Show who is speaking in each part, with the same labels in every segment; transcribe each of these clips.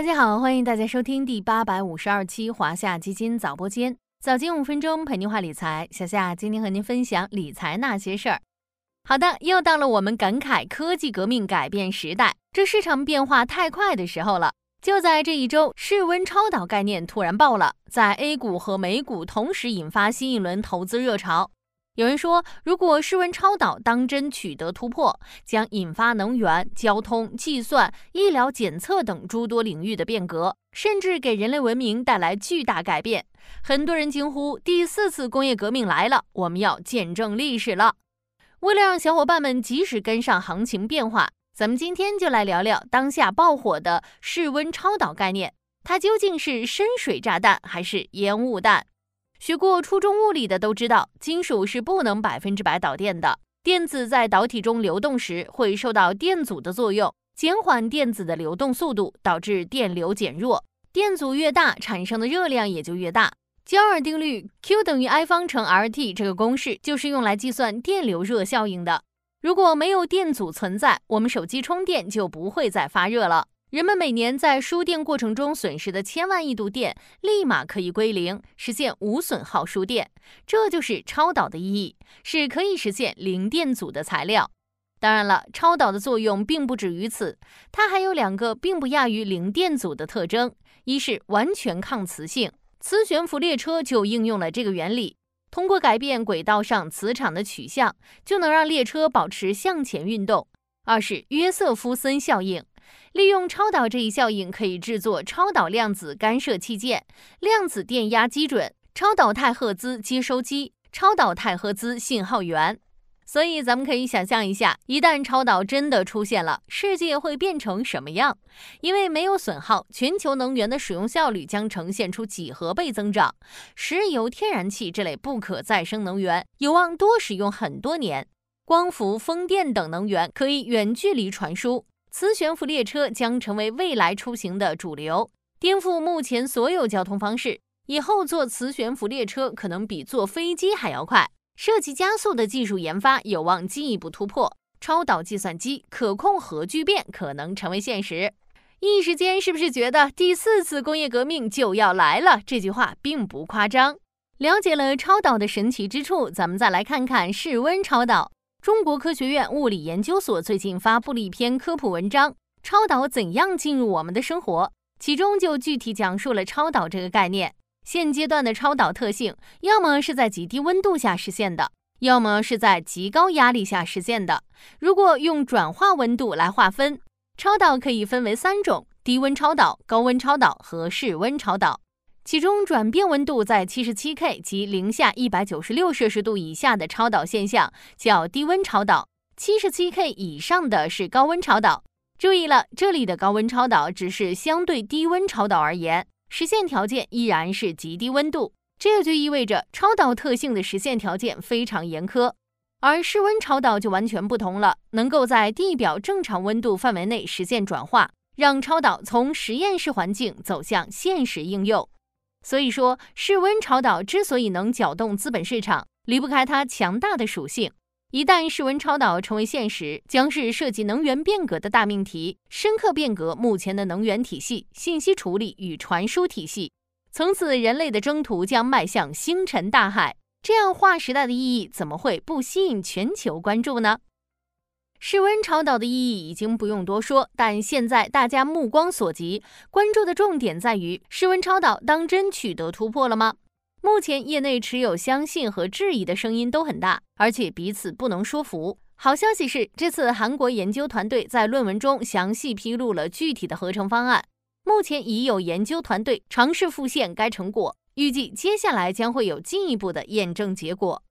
Speaker 1: 大家好，欢迎大家收听第八百五十二期华夏基金早播间，早间五分钟陪您话理财。小夏今天和您分享理财那些事儿。好的，又到了我们感慨科技革命改变时代，这市场变化太快的时候了。就在这一周，室温超导概念突然爆了，在 A 股和美股同时引发新一轮投资热潮。有人说，如果室温超导当真取得突破，将引发能源、交通、计算、医疗检测等诸多领域的变革，甚至给人类文明带来巨大改变。很多人惊呼：“第四次工业革命来了，我们要见证历史了。”为了让小伙伴们及时跟上行情变化，咱们今天就来聊聊当下爆火的室温超导概念，它究竟是深水炸弹还是烟雾弹？学过初中物理的都知道，金属是不能百分之百导电的。电子在导体中流动时，会受到电阻的作用，减缓电子的流动速度，导致电流减弱。电阻越大，产生的热量也就越大。焦耳定律 Q 等于 I 方乘 RT 这个公式就是用来计算电流热效应的。如果没有电阻存在，我们手机充电就不会再发热了。人们每年在输电过程中损失的千万亿度电，立马可以归零，实现无损耗输电。这就是超导的意义，是可以实现零电阻的材料。当然了，超导的作用并不止于此，它还有两个并不亚于零电阻的特征：一是完全抗磁性，磁悬浮列车就应用了这个原理，通过改变轨道上磁场的取向，就能让列车保持向前运动；二是约瑟夫森效应。利用超导这一效应，可以制作超导量子干涉器件、量子电压基准、超导太赫兹接收机、超导太赫兹信号源。所以，咱们可以想象一下，一旦超导真的出现了，世界会变成什么样？因为没有损耗，全球能源的使用效率将呈现出几何倍增长。石油、天然气这类不可再生能源有望多使用很多年，光伏、风电等能源可以远距离传输。磁悬浮列车将成为未来出行的主流，颠覆目前所有交通方式。以后坐磁悬浮列车可能比坐飞机还要快。设计加速的技术研发有望进一步突破，超导计算机可控核聚变可能成为现实。一时间，是不是觉得第四次工业革命就要来了？这句话并不夸张。了解了超导的神奇之处，咱们再来看看室温超导。中国科学院物理研究所最近发布了一篇科普文章《超导怎样进入我们的生活》，其中就具体讲述了超导这个概念。现阶段的超导特性，要么是在极低温度下实现的，要么是在极高压力下实现的。如果用转化温度来划分，超导可以分为三种：低温超导、高温超导和室温超导。其中转变温度在七十七 K 及零下一百九十六摄氏度以下的超导现象叫低温超导，七十七 K 以上的是高温超导。注意了，这里的高温超导只是相对低温超导而言，实现条件依然是极低温度。这就意味着超导特性的实现条件非常严苛，而室温超导就完全不同了，能够在地表正常温度范围内实现转化，让超导从实验室环境走向现实应用。所以说，室温超导之所以能搅动资本市场，离不开它强大的属性。一旦室温超导成为现实，将是涉及能源变革的大命题，深刻变革目前的能源体系、信息处理与传输体系。从此，人类的征途将迈向星辰大海。这样划时代的意义，怎么会不吸引全球关注呢？室温超导的意义已经不用多说，但现在大家目光所及、关注的重点在于：室温超导当真取得突破了吗？目前业内持有相信和质疑的声音都很大，而且彼此不能说服。好消息是，这次韩国研究团队在论文中详细披露了具体的合成方案，目前已有研究团队尝试复现该成果，预计接下来将会有进一步的验证结果。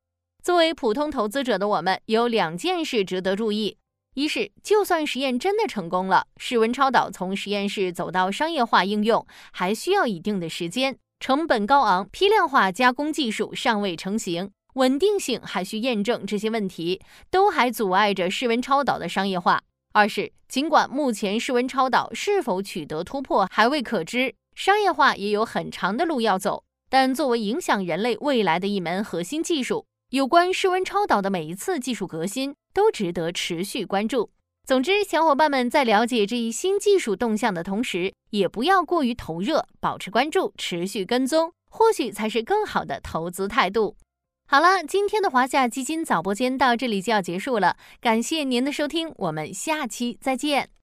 Speaker 1: 作为普通投资者的我们，有两件事值得注意。一是，就算实验真的成功了，室温超导从实验室走到商业化应用，还需要一定的时间，成本高昂，批量化加工技术尚未成型，稳定性还需验证，这些问题都还阻碍着室温超导的商业化。二是，尽管目前室温超导是否取得突破还未可知，商业化也有很长的路要走，但作为影响人类未来的一门核心技术。有关室温超导的每一次技术革新都值得持续关注。总之，小伙伴们在了解这一新技术动向的同时，也不要过于投热，保持关注，持续跟踪，或许才是更好的投资态度。好了，今天的华夏基金早播间到这里就要结束了，感谢您的收听，我们下期再见。